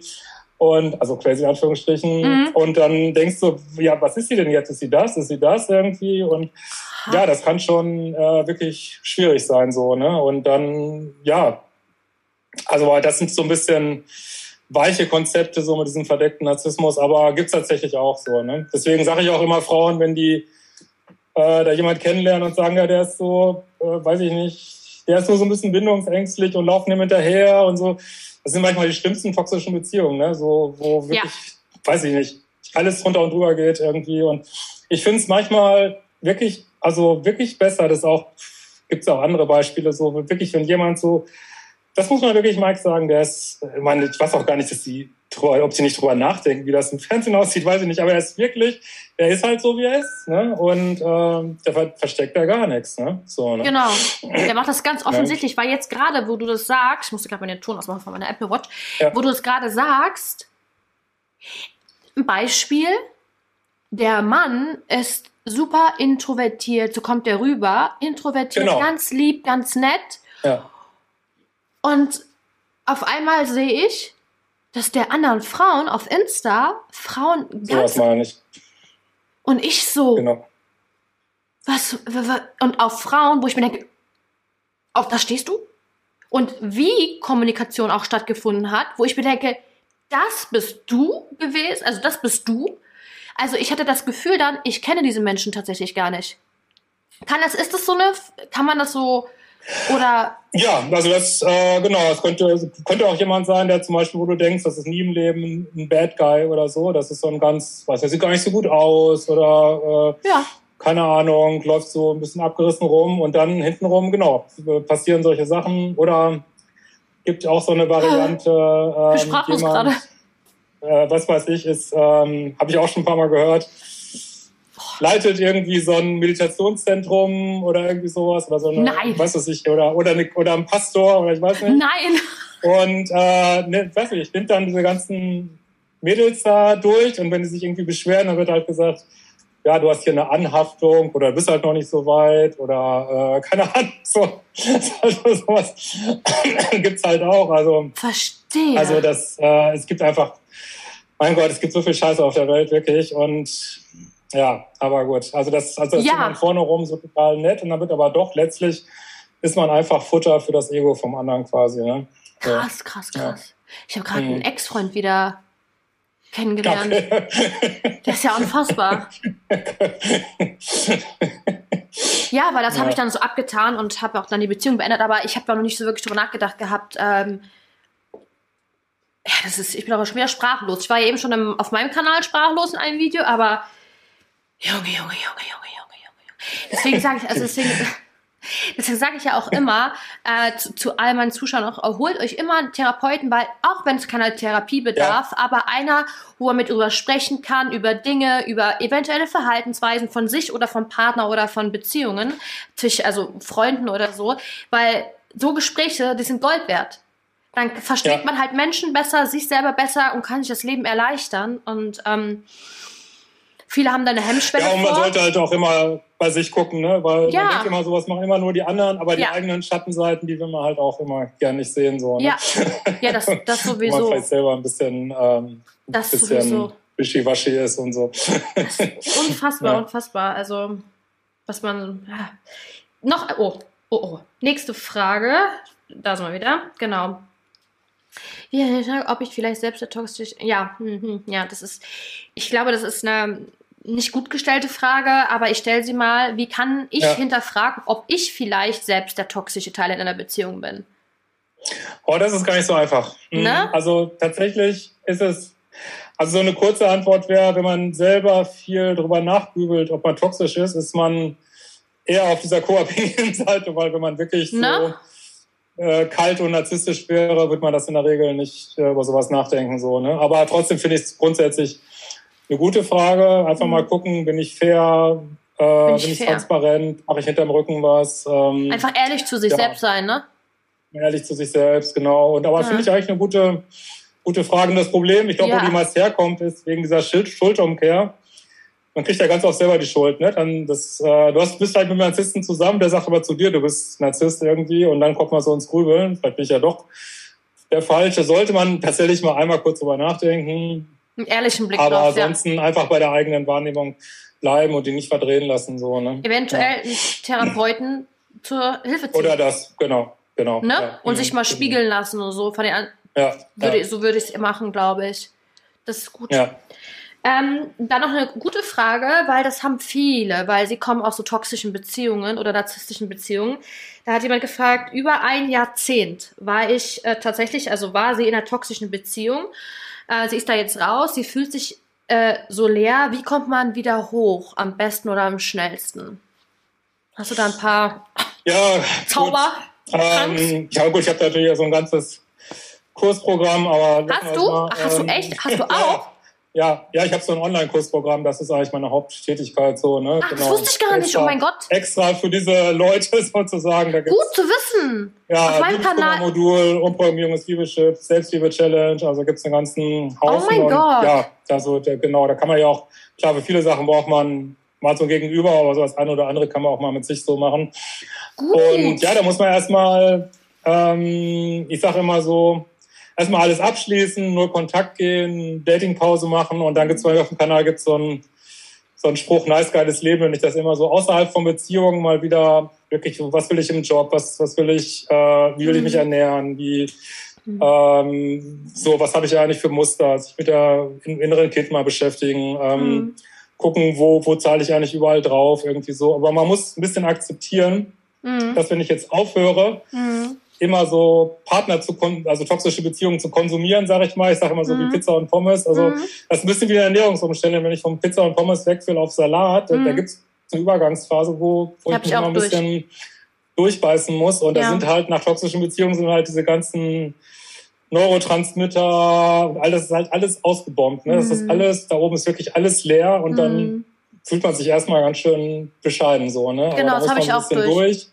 Und also crazy in Anführungsstrichen. Mhm. Und dann denkst du, ja, was ist sie denn jetzt? Ist sie das? Ist sie das irgendwie? Und ja, das kann schon äh, wirklich schwierig sein, so, ne? Und dann, ja, also das sind so ein bisschen weiche Konzepte, so mit diesem verdeckten Narzissmus, aber gibt's tatsächlich auch so, ne? Deswegen sage ich auch immer Frauen, wenn die äh, da jemand kennenlernen und sagen, ja, der ist so, äh, weiß ich nicht, der ist nur so ein bisschen bindungsängstlich und laufen ihm hinterher und so das sind manchmal die schlimmsten toxischen Beziehungen, ne? so, wo wirklich, ja. weiß ich nicht, alles runter und drüber geht irgendwie. Und ich finde es manchmal wirklich, also wirklich besser, das auch, gibt es auch andere Beispiele, so wirklich, wenn jemand so, das muss man wirklich Mike sagen, der ist, ich meine, ich weiß auch gar nicht, dass die ob sie nicht drüber nachdenken, wie das im Fernsehen aussieht, weiß ich nicht. Aber er ist wirklich, er ist halt so, wie er ist. Ne? Und ähm, der versteckt da gar nichts. Ne? So, ne? Genau. Der macht das ganz offensichtlich, ja. weil jetzt gerade, wo du das sagst, ich musste gerade meinen Ton ausmachen von meiner Apple Watch, ja. wo du es gerade sagst, ein Beispiel, der Mann ist super introvertiert, so kommt er rüber, introvertiert, genau. ganz lieb, ganz nett. Ja. Und auf einmal sehe ich, dass der anderen Frauen auf Insta Frauen ganz. So was meine ich. Und ich so, genau. was, und auf Frauen, wo ich mir denke, auf das stehst du? Und wie Kommunikation auch stattgefunden hat, wo ich mir denke, das bist du gewesen, also das bist du. Also ich hatte das Gefühl dann, ich kenne diese Menschen tatsächlich gar nicht. Kann das, ist das so eine, kann man das so, oder? Ja, also das, äh, genau, es könnte, könnte auch jemand sein, der zum Beispiel, wo du denkst, das ist nie im Leben ein Bad Guy oder so, das ist so ein ganz, weiß der sieht gar nicht so gut aus oder, äh, ja. keine Ahnung, läuft so ein bisschen abgerissen rum und dann hintenrum, genau, passieren solche Sachen oder gibt auch so eine Variante, ähm, jemand, äh, was weiß ich, ist, ähm, habe ich auch schon ein paar Mal gehört, leitet irgendwie so ein Meditationszentrum oder irgendwie sowas oder so eine, Nein. weiß was ich, oder, oder, eine, oder ein Pastor oder ich weiß nicht. Nein. Und, äh, ne, weiß nicht, nimmt dann diese ganzen Mädels da durch und wenn die sich irgendwie beschweren, dann wird halt gesagt, ja, du hast hier eine Anhaftung oder bist halt noch nicht so weit oder äh, keine Ahnung, so also sowas gibt's halt auch. Also verstehe. Also das, äh, es gibt einfach, mein Gott, es gibt so viel Scheiße auf der Welt wirklich und ja, aber gut. Also das, also das ja. ist man vorne rum so total nett und dann wird aber doch letztlich ist man einfach Futter für das Ego vom anderen quasi. Ne? Krass, krass, krass. Ja. Ich habe gerade mhm. einen Ex-Freund wieder kennengelernt. Das ist ja unfassbar. ja, weil das ja. habe ich dann so abgetan und habe auch dann die Beziehung beendet, aber ich habe da noch nicht so wirklich drüber nachgedacht gehabt. Ähm, ja, das ist, ich bin aber schon wieder sprachlos. Ich war ja eben schon im, auf meinem Kanal sprachlos in einem Video, aber Junge, Junge, Junge, Junge, Junge, Junge. Deswegen sage ich, also deswegen, deswegen sage ich ja auch immer äh, zu, zu all meinen Zuschauern auch, holt euch immer einen Therapeuten, weil auch wenn es keine Therapie bedarf, ja. aber einer, wo er mit drüber sprechen kann, über Dinge, über eventuelle Verhaltensweisen von sich oder vom Partner oder von Beziehungen, also Freunden oder so, weil so Gespräche, die sind Gold wert. Dann versteht ja. man halt Menschen besser, sich selber besser und kann sich das Leben erleichtern und ähm, Viele haben da eine Hemmschwelle. Ja, und man vor. sollte halt auch immer bei sich gucken, ne? Weil ja. man denkt immer, sowas machen immer nur die anderen, aber die ja. eigenen Schattenseiten, die will man halt auch immer gern nicht sehen. So, ne? Ja, ja das, das sowieso. man vielleicht selber ein bisschen, ähm, das bisschen sowieso. wischiwaschi ist und so. unfassbar, ja. unfassbar. Also, was man. Ja. Noch, oh, oh, oh. Nächste Frage. Da sind wir wieder. Genau. Ja, ob ich vielleicht selbst der toxisch. Ja, hm, hm, ja, das ist. Ich glaube, das ist eine nicht gut gestellte Frage, aber ich stelle sie mal, wie kann ich ja. hinterfragen, ob ich vielleicht selbst der toxische Teil in einer Beziehung bin? Oh, das ist gar nicht so einfach. Mhm. Ne? Also tatsächlich ist es, also so eine kurze Antwort wäre, wenn man selber viel darüber nachgrübelt, ob man toxisch ist, ist man eher auf dieser co-abhängigen Seite, weil wenn man wirklich so ne? äh, kalt und narzisstisch wäre, wird man das in der Regel nicht äh, über sowas nachdenken. So, ne? Aber trotzdem finde ich es grundsätzlich eine gute Frage. Einfach mhm. mal gucken, bin ich fair, äh, bin ich, bin ich transparent, mache ich hinterm Rücken was. Ähm, Einfach ehrlich zu sich ja. selbst sein, ne? Ehrlich zu sich selbst, genau. Und aber ja. finde ich eigentlich eine gute, gute Frage. Und das Problem, ich glaube, ja. wo die meist herkommt, ist wegen dieser Schild Schuldumkehr. Man kriegt ja ganz oft selber die Schuld, ne? Dann das, äh, du hast, bist halt mit einem Narzissten zusammen, der sagt aber zu dir, du bist Narzisst irgendwie, und dann kommt man so ins Grübeln. Vielleicht bin ich ja doch der Falsche. Sollte man tatsächlich mal einmal kurz drüber nachdenken einen ehrlichen Blick Aber drauf, ansonsten ja. einfach bei der eigenen Wahrnehmung bleiben und die nicht verdrehen lassen. So, ne? Eventuell ja. einen Therapeuten zur Hilfe ziehen. Oder das, genau. genau ne? Ja. Und mhm. sich mal spiegeln lassen oder so. Von den ja, würde, So würde ich es machen, glaube ich. Das ist gut. Ja. Ähm, dann noch eine gute Frage, weil das haben viele, weil sie kommen aus so toxischen Beziehungen oder narzisstischen Beziehungen. Da hat jemand gefragt, über ein Jahrzehnt war ich äh, tatsächlich, also war sie in einer toxischen Beziehung äh, sie ist da jetzt raus, sie fühlt sich äh, so leer. Wie kommt man wieder hoch? Am besten oder am schnellsten? Hast du da ein paar ja, Zauber? Ähm, ja gut, ich habe natürlich so ein ganzes Kursprogramm, aber hast du? Mal, Ach, hast ähm, du echt? Hast du auch? Ja, ja, ich habe so ein Online-Kursprogramm, das ist eigentlich meine Haupttätigkeit so. Ne? Ach, genau. das wusste ich gar nicht, extra, oh mein Gott. Extra für diese Leute sozusagen. Da gibt's, Gut zu wissen. Ja, Auf meinem Kanal. Modul, Umprogrammierung des Liebeschip, Selbstliebe-Challenge, also gibt's einen ganzen Haufen. Oh mein und, Gott. Ja, also, der, genau, da kann man ja auch, klar, für viele Sachen braucht man mal so Gegenüber, aber so das eine oder andere kann man auch mal mit sich so machen. Gut. Und ja, da muss man erstmal, ähm, ich sage immer so, erstmal alles abschließen, nur Kontakt gehen, Datingpause machen und dann gibt es auf dem Kanal gibt's so ein so ein Spruch, nice, geiles Leben, wenn ich das immer so außerhalb von Beziehungen mal wieder wirklich, was will ich im Job, was, was will ich, äh, wie will ich mich mhm. ernähren, wie, mhm. ähm, so, was habe ich eigentlich für Muster, sich mit der inneren Kind mal beschäftigen, ähm, mhm. gucken, wo, wo zahle ich eigentlich überall drauf, irgendwie so. Aber man muss ein bisschen akzeptieren, mhm. dass wenn ich jetzt aufhöre, mhm immer so Partner zu, also toxische Beziehungen zu konsumieren, sage ich mal. Ich sage immer so mhm. wie Pizza und Pommes. Also mhm. das ist ein bisschen wie eine Ernährungsumstellung. Wenn ich von Pizza und Pommes weg will auf Salat, mhm. da, gibt es eine Übergangsphase, wo, wo ich mich immer ein durch. bisschen durchbeißen muss. Und ja. da sind halt nach toxischen Beziehungen sind halt diese ganzen Neurotransmitter und alles ist halt alles ausgebombt. Ne? Das ist mhm. alles, da oben ist wirklich alles leer und dann mhm fühlt man sich erstmal ganz schön bescheiden so, ne? Genau, da das habe ich auch durch. durch.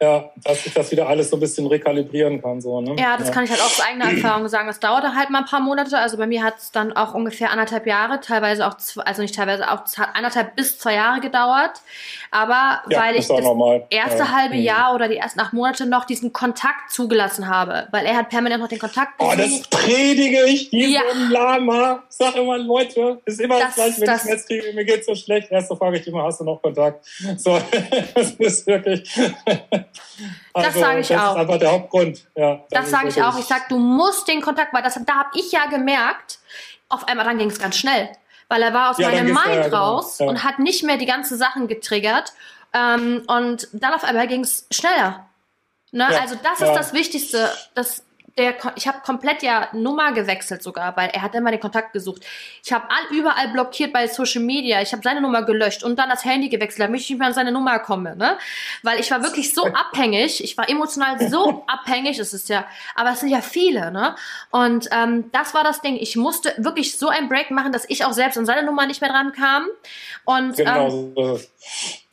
Ja, dass ich das wieder alles so ein bisschen rekalibrieren kann, so, ne? Ja, das ja. kann ich halt auch aus eigener Erfahrung sagen. Das dauerte halt mal ein paar Monate. Also bei mir hat es dann auch ungefähr anderthalb Jahre, teilweise auch, zwei, also nicht teilweise, auch anderthalb bis zwei Jahre gedauert. Aber ja, weil ich das normal. erste ja. halbe mhm. Jahr oder die ersten acht Monate noch diesen Kontakt zugelassen habe, weil er hat permanent noch den Kontakt. Oh, das predige ich diesem ja. Lama. Sag immer, Leute, ist immer das, das gleiche, wenn das, ich jetzt kriege, mir geht's so schlecht schlecht. Erste frage ich immer, hast du noch Kontakt? So, das ist wirklich. Also, das sage ich das auch. Das ist einfach der Hauptgrund. Ja, das sage ich auch. Ich sage, du musst den Kontakt, weil das, da habe ich ja gemerkt, auf einmal dann ging es ganz schnell. Weil er war aus ja, meinem Mind ja, genau. raus ja. und hat nicht mehr die ganzen Sachen getriggert. Ähm, und dann auf einmal ging es schneller. Ne? also das ist das Wichtigste, dass der, ich habe komplett ja Nummer gewechselt sogar, weil er hat immer den Kontakt gesucht. Ich habe überall blockiert bei Social Media. Ich habe seine Nummer gelöscht und dann das Handy gewechselt, damit ich nicht mehr an seine Nummer komme, ne? Weil ich war wirklich so abhängig. Ich war emotional so abhängig. Es ist ja, aber es sind ja viele, ne? Und ähm, das war das Ding. Ich musste wirklich so ein Break machen, dass ich auch selbst an seine Nummer nicht mehr dran kam. Und genau ähm,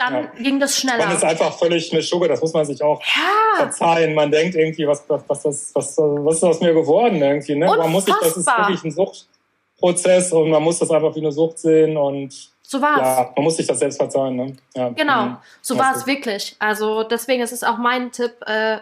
dann ja. ging das schneller. Man ist einfach völlig eine Schugge, das muss man sich auch ja. verzeihen. Man denkt irgendwie, was, was, was, was, was, was ist aus mir geworden irgendwie. Ne? Man muss sich, das ist wirklich ein Suchtprozess und man muss das einfach wie eine Sucht sehen und so war es. Ja, man muss sich das selbst verzeihen. Ne? Ja. Genau, mhm. so war es wirklich. Also deswegen ist es auch mein Tipp, äh,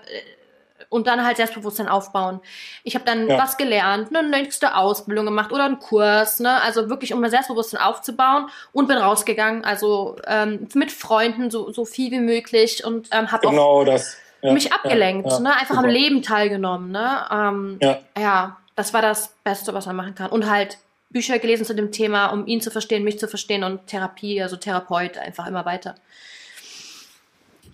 und dann halt Selbstbewusstsein aufbauen. Ich habe dann ja. was gelernt, eine nächste Ausbildung gemacht oder einen Kurs, ne? Also wirklich, um mein Selbstbewusstsein aufzubauen und bin rausgegangen, also ähm, mit Freunden so, so viel wie möglich und ähm, habe genau auch das. Ja, mich abgelenkt, ja, ne? Einfach super. am Leben teilgenommen, ne? Ähm, ja. ja, das war das Beste, was man machen kann. Und halt Bücher gelesen zu dem Thema, um ihn zu verstehen, mich zu verstehen und Therapie, also Therapeut, einfach immer weiter.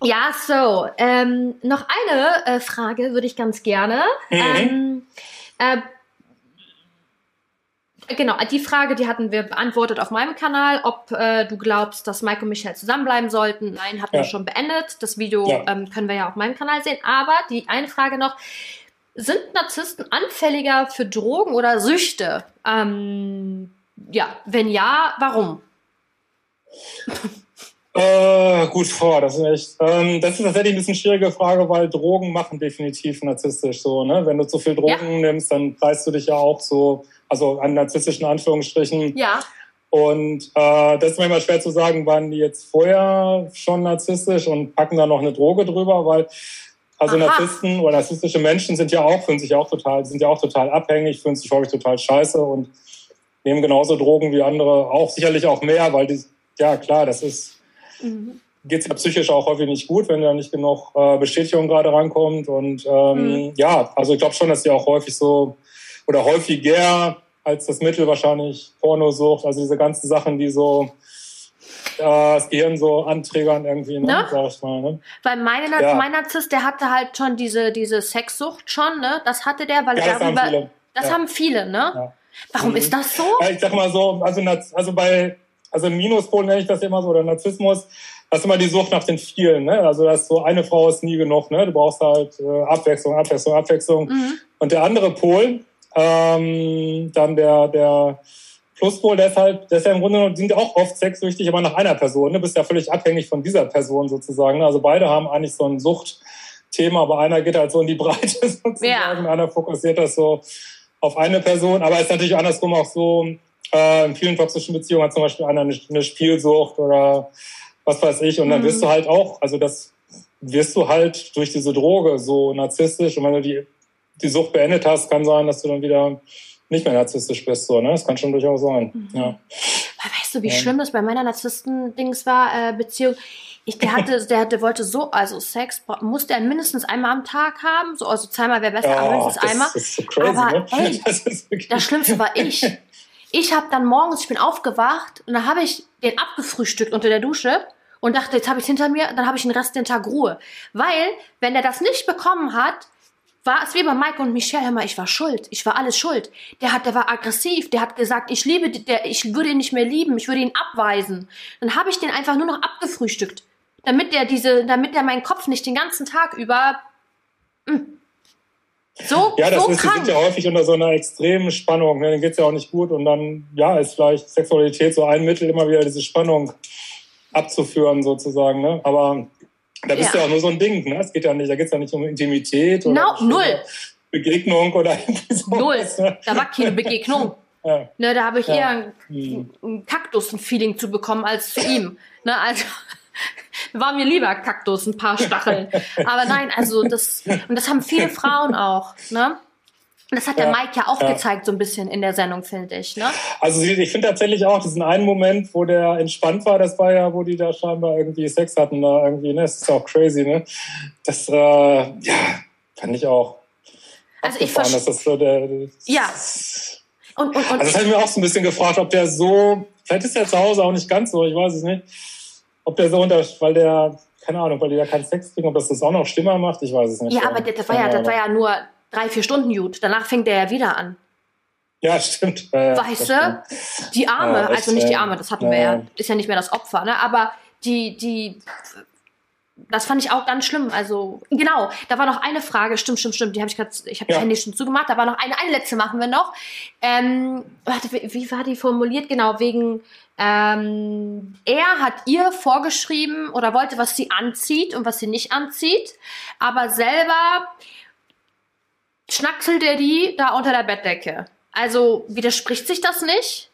Ja, so. Ähm, noch eine äh, Frage würde ich ganz gerne. Mhm. Ähm, äh, genau, die Frage, die hatten wir beantwortet auf meinem Kanal, ob äh, du glaubst, dass Mike und Michael zusammenbleiben sollten. Nein, hatten ja. wir schon beendet. Das Video ja. ähm, können wir ja auf meinem Kanal sehen. Aber die eine Frage noch, sind Narzissten anfälliger für Drogen oder Süchte? Ähm, ja, wenn ja, warum? Äh, gut vor, das ist echt. Ähm, das ist tatsächlich ein bisschen schwierige Frage, weil Drogen machen definitiv narzisstisch so. Ne? Wenn du zu viel Drogen ja. nimmst, dann preist du dich ja auch so, also an narzisstischen Anführungsstrichen. Ja. Und äh, das ist manchmal schwer zu sagen, waren die jetzt vorher schon narzisstisch und packen da noch eine Droge drüber, weil also Aha. Narzissten oder narzisstische Menschen sind ja auch, fühlen sich auch total, sind ja auch total abhängig, fühlen sich häufig total scheiße und nehmen genauso Drogen wie andere, auch sicherlich auch mehr, weil die, ja klar, das ist mhm. geht es ja psychisch auch häufig nicht gut, wenn da nicht genug äh, Bestätigung gerade rankommt. Und ähm, mhm. ja, also ich glaube schon, dass die auch häufig so oder häufiger als das Mittel wahrscheinlich Pornosucht, also diese ganzen Sachen, die so äh, das Gehirn so anträgern irgendwie, ne? ne? sag ich mal. Ne? Weil meine, ja. mein Narzisst, der hatte halt schon diese, diese Sexsucht schon, ne? Das hatte der, weil ja, das darüber, haben viele. Das ja. haben viele, ne? Ja. Warum mhm. ist das so? Ich sag mal so, also, also bei also Minuspol nenne ich das immer so, oder Narzissmus, das ist immer die Sucht nach den vielen. Ne? Also das ist so, eine Frau ist nie genug. Ne? Du brauchst halt äh, Abwechslung, Abwechslung, Abwechslung. Mhm. Und der andere Pol, ähm, dann der, der Pluspol, der ist halt, der ist ja im Grunde, sind auch oft sexsüchtig, aber nach einer Person. Ne? Du bist ja völlig abhängig von dieser Person sozusagen. Ne? Also beide haben eigentlich so ein Suchtthema, aber einer geht halt so in die Breite sozusagen. Ja. Einer fokussiert das so auf eine Person. Aber es ist natürlich andersrum auch so, äh, in vielen toxischen Beziehungen hat zum Beispiel einer eine, eine Spielsucht oder was weiß ich. Und dann wirst du mhm. halt auch, also das wirst du halt durch diese Droge so narzisstisch. Und wenn du die, die Sucht beendet hast, kann sein, dass du dann wieder nicht mehr narzisstisch bist. So, ne? Das kann schon durchaus sein. Mhm. Ja. weißt du, wie ja. schlimm das bei meiner Narzissten-Dings war, äh, Beziehung? Ich, der hatte, der, der wollte so, also Sex musste er mindestens einmal am Tag haben, so, also zweimal wäre besser, oh, aber mindestens einmal. Das so crazy, aber ne? ey, das, das Schlimmste war ich. Ich habe dann morgens, ich bin aufgewacht und dann habe ich den abgefrühstückt unter der Dusche und dachte, jetzt habe ich hinter mir, dann habe ich den Rest den Tag Ruhe. Weil, wenn er das nicht bekommen hat, war es wie bei Mike und Michelle, hör mal, ich war schuld. Ich war alles schuld. Der hat, der war aggressiv. Der hat gesagt, ich liebe, der, ich würde ihn nicht mehr lieben. Ich würde ihn abweisen. Dann habe ich den einfach nur noch abgefrühstückt. Damit der diese, damit der meinen Kopf nicht den ganzen Tag über, mh, hm, so, ja, das so ist, die sind ja häufig unter so einer extremen Spannung. Ne? Denen geht's ja auch nicht gut. Und dann, ja, ist vielleicht Sexualität so ein Mittel, immer wieder diese Spannung abzuführen, sozusagen. Ne? Aber da bist ja. du ja auch nur so ein Ding. Ne? Es geht ja nicht, da geht's ja nicht um Intimität oder no, null. Begegnung oder so. Null. Da war keine Begegnung. Ja. Ne, da habe ich ja. eher ein, hm. ein Kaktus-Feeling zu bekommen als zu ihm. Ne, also war mir lieber Kaktus, ein paar Stacheln. Aber nein, also das, und das haben viele Frauen auch, ne? Und das hat der Mike ja auch ja. gezeigt, so ein bisschen in der Sendung, finde ich. Ne? Also ich finde tatsächlich auch diesen einen Moment, wo der entspannt war, das war ja, wo die da scheinbar irgendwie Sex hatten, da irgendwie, ne? Das ist auch crazy, ne? Das, äh, ja, fand ich auch. Also ich verstehe. Das so der, ja. Und, und, und also das habe ich mir auch so ein bisschen gefragt, ob der so, vielleicht ist der zu Hause auch nicht ganz so, ich weiß es nicht ob der so unter, weil der, keine Ahnung, weil die da keinen Sex kriegen, ob das das auch noch schlimmer macht, ich weiß es nicht. Ja, aber das war ja, das war ja nur drei, vier Stunden gut. Danach fängt der ja wieder an. Ja, stimmt. Ja, weißt du? Die Arme, ja, also nicht die Arme, das hatten ja, wir ja, ist ja nicht mehr das Opfer, ne? Aber die, die, das fand ich auch ganz schlimm. Also, genau, da war noch eine Frage, stimmt, stimmt, stimmt, die habe ich gerade, ich habe ja. Handy schon zugemacht, da war noch eine, eine letzte machen wir noch. Ähm, warte, wie, wie war die formuliert? Genau, wegen, ähm, er hat ihr vorgeschrieben oder wollte, was sie anzieht und was sie nicht anzieht, aber selber schnackselt er die da unter der Bettdecke. Also widerspricht sich das nicht?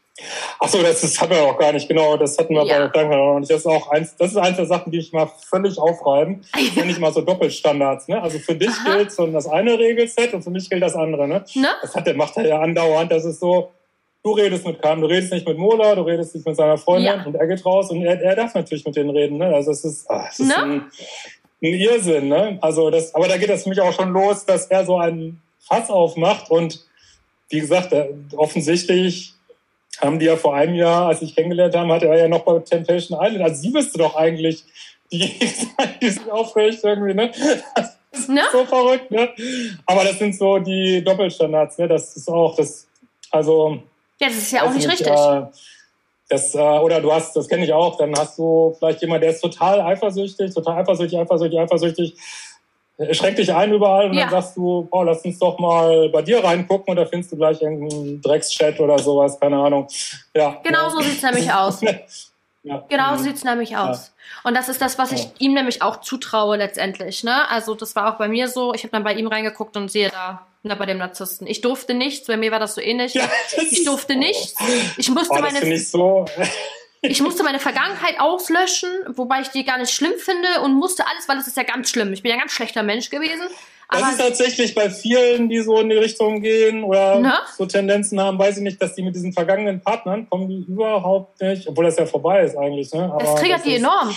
Ach so, das, das hatten wir auch gar nicht, genau. Das hatten wir ja. bei Dankbar noch nicht. Das ist auch eins, das ist eins der Sachen, die ich mal völlig aufreiben. Das sind nicht mal so Doppelstandards, ne? Also für dich Aha. gilt so das eine Regelset und für mich gilt das andere, ne? ne? Das hat der, macht er ja andauernd. Das ist so, du redest mit Kam, du redest nicht mit Mola, du redest nicht mit seiner Freundin ja. und er geht raus und er, er darf natürlich mit denen reden. Ne? Also es ist, ach, es ist ne? ein, ein Irrsinn. Ne? Also das, aber da geht es für mich auch schon los, dass er so einen Fass aufmacht und wie gesagt, er, offensichtlich haben die ja vor einem Jahr, als ich kennengelernt haben, hatte er ja noch bei Temptation Island. Also sie müsste doch eigentlich die, die sich aufregt irgendwie, ne? Das ist ne? so verrückt, ne? Aber das sind so die Doppelstandards, ne? Das ist auch das, also ja, das ist ja auch nicht, nicht richtig. Äh, das, äh, oder du hast, das kenne ich auch, dann hast du vielleicht jemand, der ist total eifersüchtig, total eifersüchtig, eifersüchtig, eifersüchtig, schreckt dich ein überall und ja. dann sagst du, oh, lass uns doch mal bei dir reingucken und da findest du gleich irgendeinen Dreckschat oder sowas, keine Ahnung. Ja. Genau so sieht's nämlich aus. Ja. Genau so sieht's nämlich aus. Ja. Und das ist das, was ich ihm nämlich auch zutraue letztendlich. Ne? Also das war auch bei mir so. Ich habe dann bei ihm reingeguckt und sehe da na, bei dem Narzissten. Ich durfte nichts, bei mir war das so ähnlich. Ja, ich durfte nichts. Ich musste oh, meine. So. Ich musste meine Vergangenheit auslöschen, wobei ich die gar nicht schlimm finde und musste alles, weil es ist ja ganz schlimm. Ich bin ja ein ganz schlechter Mensch gewesen. das ist tatsächlich bei vielen, die so in die Richtung gehen oder Na? so Tendenzen haben, weiß ich nicht, dass die mit diesen vergangenen Partnern kommen die überhaupt nicht, obwohl das ja vorbei ist eigentlich. Ne? Aber das triggert das die enorm.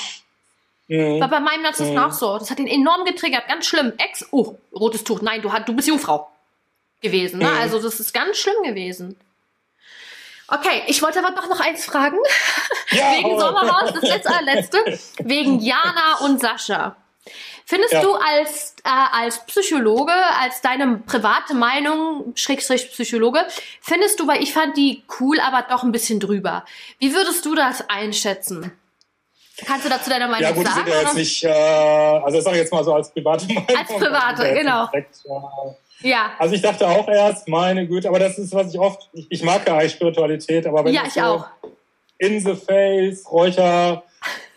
Mhm. War bei meinem Narzissten mhm. auch so. Das hat ihn enorm getriggert, ganz schlimm. Ex, oh, rotes Tuch, nein, du, du bist Jungfrau gewesen. Ne? Mhm. Also das ist ganz schlimm gewesen. Okay, ich wollte aber doch noch eins fragen. Ja, Wegen Sommerhaus, das letzte, letzte. Wegen Jana und Sascha. Findest ja. du als, äh, als Psychologe, als deine private Meinung, Schrägstrich Psychologe, findest du, weil ich fand die cool, aber doch ein bisschen drüber. Wie würdest du das einschätzen? Kannst du dazu deine Meinung sagen? Ja gut, sind ja jetzt nicht, äh, also das sage ich jetzt mal so als private Meinung. Als private, genau. Direkt, äh, ja. Also ich dachte auch erst, meine Güte, aber das ist, was ich oft, ich, ich mag ja eigentlich Spiritualität, aber wenn ja, ich so auch. in the face, Räucher,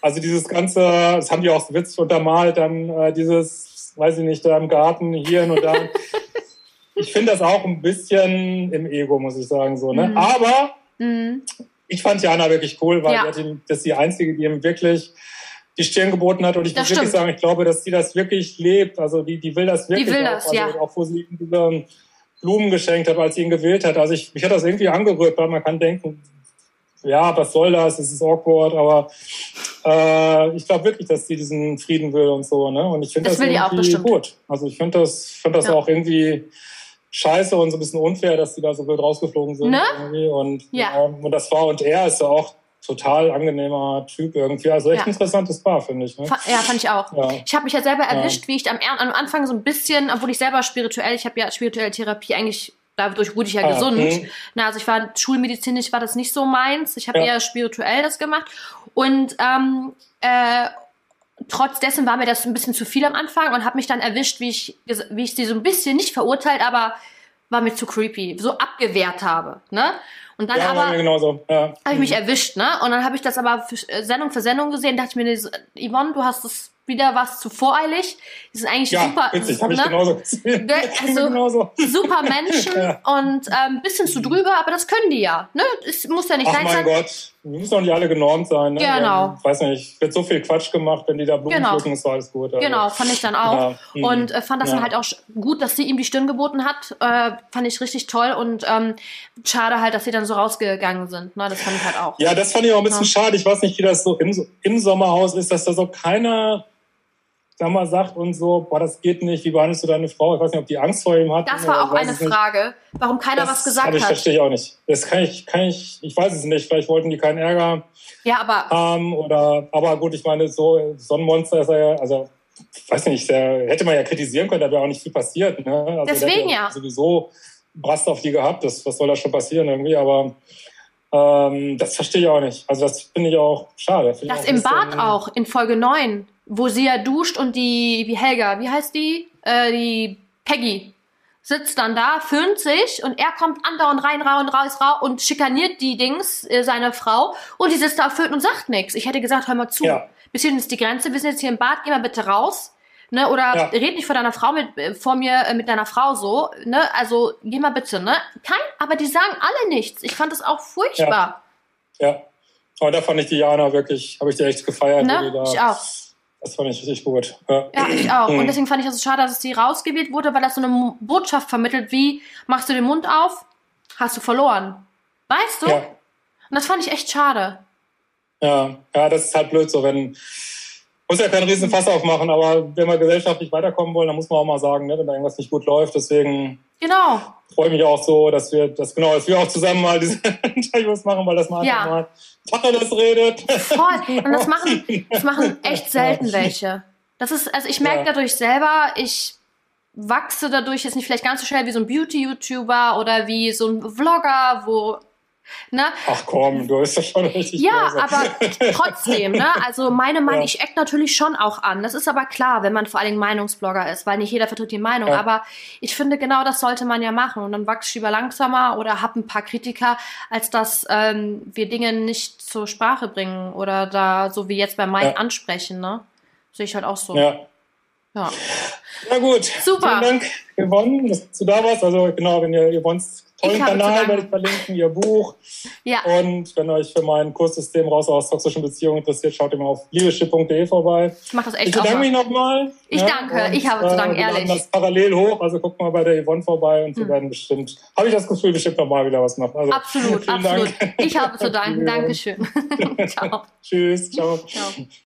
also dieses ganze, das haben die auch witzig untermalt, dann äh, dieses, weiß ich nicht, da im Garten, hier und da. ich finde das auch ein bisschen im Ego, muss ich sagen, so, ne? Mhm. Aber mhm. ich fand Jana wirklich cool, weil ja. das ist die einzige, die ihm wirklich die Stirn geboten hat. Und ich das muss stimmt. wirklich sagen, ich glaube, dass sie das wirklich lebt. Also die, die will das wirklich. Die will das, auch. Also ja. Auch wo sie ihm diese Blumen geschenkt hat, als sie ihn gewählt hat. Also ich, mich hat das irgendwie angerührt, weil man kann denken, ja, was soll das? Es ist awkward, aber äh, ich glaube wirklich, dass sie diesen Frieden will und so, ne? Und ich finde das, das irgendwie gut. Also ich finde das, finde das ja. auch irgendwie scheiße und so ein bisschen unfair, dass die da so wild rausgeflogen sind ne? Und, ja. und das war und er ist ja auch total angenehmer Typ irgendwie. Also echt ja. interessantes Paar, finde ich. Ne? Ja, fand ich auch. Ja. Ich habe mich ja selber erwischt, wie ich am, am Anfang so ein bisschen, obwohl ich selber spirituell, ich habe ja spirituelle Therapie eigentlich dadurch wurde ich ja ah, gesund. Okay. Na, also ich war schulmedizinisch war das nicht so meins. Ich habe ja. eher spirituell das gemacht. Und ähm, äh, trotz dessen war mir das ein bisschen zu viel am Anfang und habe mich dann erwischt, wie ich, wie ich sie so ein bisschen nicht verurteilt, aber war mir zu creepy, so abgewehrt habe. Ne? Und dann ja, aber ja. habe ich mich erwischt, ne? Und dann habe ich das aber für, äh, Sendung für Sendung gesehen, dachte ich mir, Yvonne, du hast das wieder was zu voreilig. Die sind eigentlich ja, super. Witzig, ne? ich genauso. Also, genauso. super Menschen ja. und ein ähm, bisschen zu drüber, aber das können die ja. Ne? Es muss ja nicht Ach mein sein. Gott, wir müssen doch nicht alle genormt sein. Ne? Genau. Ich weiß nicht, wird so viel Quatsch gemacht, wenn die da Blumen genau. pflücken, ist alles gut. Also. Genau, fand ich dann auch. Ja. Und äh, fand das dann halt auch gut, dass sie ihm die Stirn geboten hat. Äh, fand ich richtig toll und ähm, schade halt, dass sie dann so rausgegangen sind. Ne? Das fand ich halt auch. Ja, das fand ich auch ein bisschen schade. Ich weiß nicht, wie das so im, im Sommerhaus ist, dass da so keiner mal, sagt und so, boah, das geht nicht, wie behandelst du deine Frau? Ich weiß nicht, ob die Angst vor ihm hat. Das war auch eine Frage, warum keiner das was gesagt hat. Das verstehe ich auch nicht. Das kann ich, kann ich, ich weiß es nicht. Vielleicht wollten die keinen Ärger ja, aber, haben oder, aber gut, ich meine, so, so ein Monster ist er ja, also, weiß nicht, der, hätte man ja kritisieren können, da wäre auch nicht viel passiert, ne? Also, Deswegen ja. Sowieso Brast auf die gehabt, das, was soll da schon passieren irgendwie, aber, ähm, das verstehe ich auch nicht. Also das finde ich auch schade. Das im Bad auch, in Folge 9 wo sie ja duscht und die, wie Helga, wie heißt die? Äh, die Peggy sitzt dann da, föhnt sich und er kommt andauernd rein, raus, raus, raus und schikaniert die Dings, äh, seine Frau und die sitzt da, föhnt und sagt nichts. Ich hätte gesagt, hör mal zu. Ja. Bis hierhin ist die Grenze, wir sind jetzt hier im Bad, geh mal bitte raus. Ne, oder ja. red nicht vor deiner Frau mit, äh, vor mir äh, mit deiner Frau so, ne? Also geh mal bitte, ne? Kein, aber die sagen alle nichts. Ich fand das auch furchtbar. Ja. ja. Und da fand ich die Jana wirklich, habe ich die echt gefeiert. Ne? Da, ich auch das fand ich richtig gut. Ja, ja ich auch. Und mhm. deswegen fand ich es so schade, dass sie rausgewählt wurde, weil das so eine Botschaft vermittelt, wie machst du den Mund auf, hast du verloren. Weißt du? Ja. Und das fand ich echt schade. Ja, ja, das ist halt blöd so, wenn muss ja keinen riesen Fass aufmachen, aber wenn wir gesellschaftlich weiterkommen wollen, dann muss man auch mal sagen, ne, wenn da irgendwas nicht gut läuft. Deswegen genau. freue ich mich auch so, dass wir das genau, dass wir auch zusammen mal diese Interviews machen, weil das mal ja. mal Tacheles redet. Voll. Und das machen, das machen echt selten welche. Das ist, also ich merke ja. dadurch selber, ich wachse dadurch jetzt nicht vielleicht ganz so schnell wie so ein Beauty-YouTuber oder wie so ein Vlogger, wo Ne? Ach komm, du bist ja schon richtig. Ja, böse. aber trotzdem, ne? Also meine Meinung, ja. ich eck natürlich schon auch an. Das ist aber klar, wenn man vor allem Meinungsblogger ist, weil nicht jeder vertritt die Meinung. Ja. Aber ich finde, genau das sollte man ja machen. Und dann wachst du lieber langsamer oder hab ein paar Kritiker, als dass ähm, wir Dinge nicht zur Sprache bringen oder da, so wie jetzt bei Mike, ja. ansprechen, ne? Sehe ich halt auch so. Ja. Ja. Na gut. Super. Vielen Dank, Yvonne, dass du da warst. Also genau, wenn ihr Yvonne's tollen Kanal werde ich verlinken, ihr Buch. Ja. Und wenn euch für mein Kurssystem raus aus toxischen Beziehungen interessiert, schaut immer auf liebeschipp.de vorbei. Ich mache das echt Ich bedanke mich nochmal. Ich ja, danke, und, ich habe zu danken, äh, ehrlich. das parallel hoch, also guckt mal bei der Yvonne vorbei und wir hm. werden bestimmt, habe ich das Gefühl, bestimmt nochmal wieder was machen. Also, absolut, absolut. Dank. Ich habe zu danken. Dankeschön. ciao. Tschüss, ciao. ciao.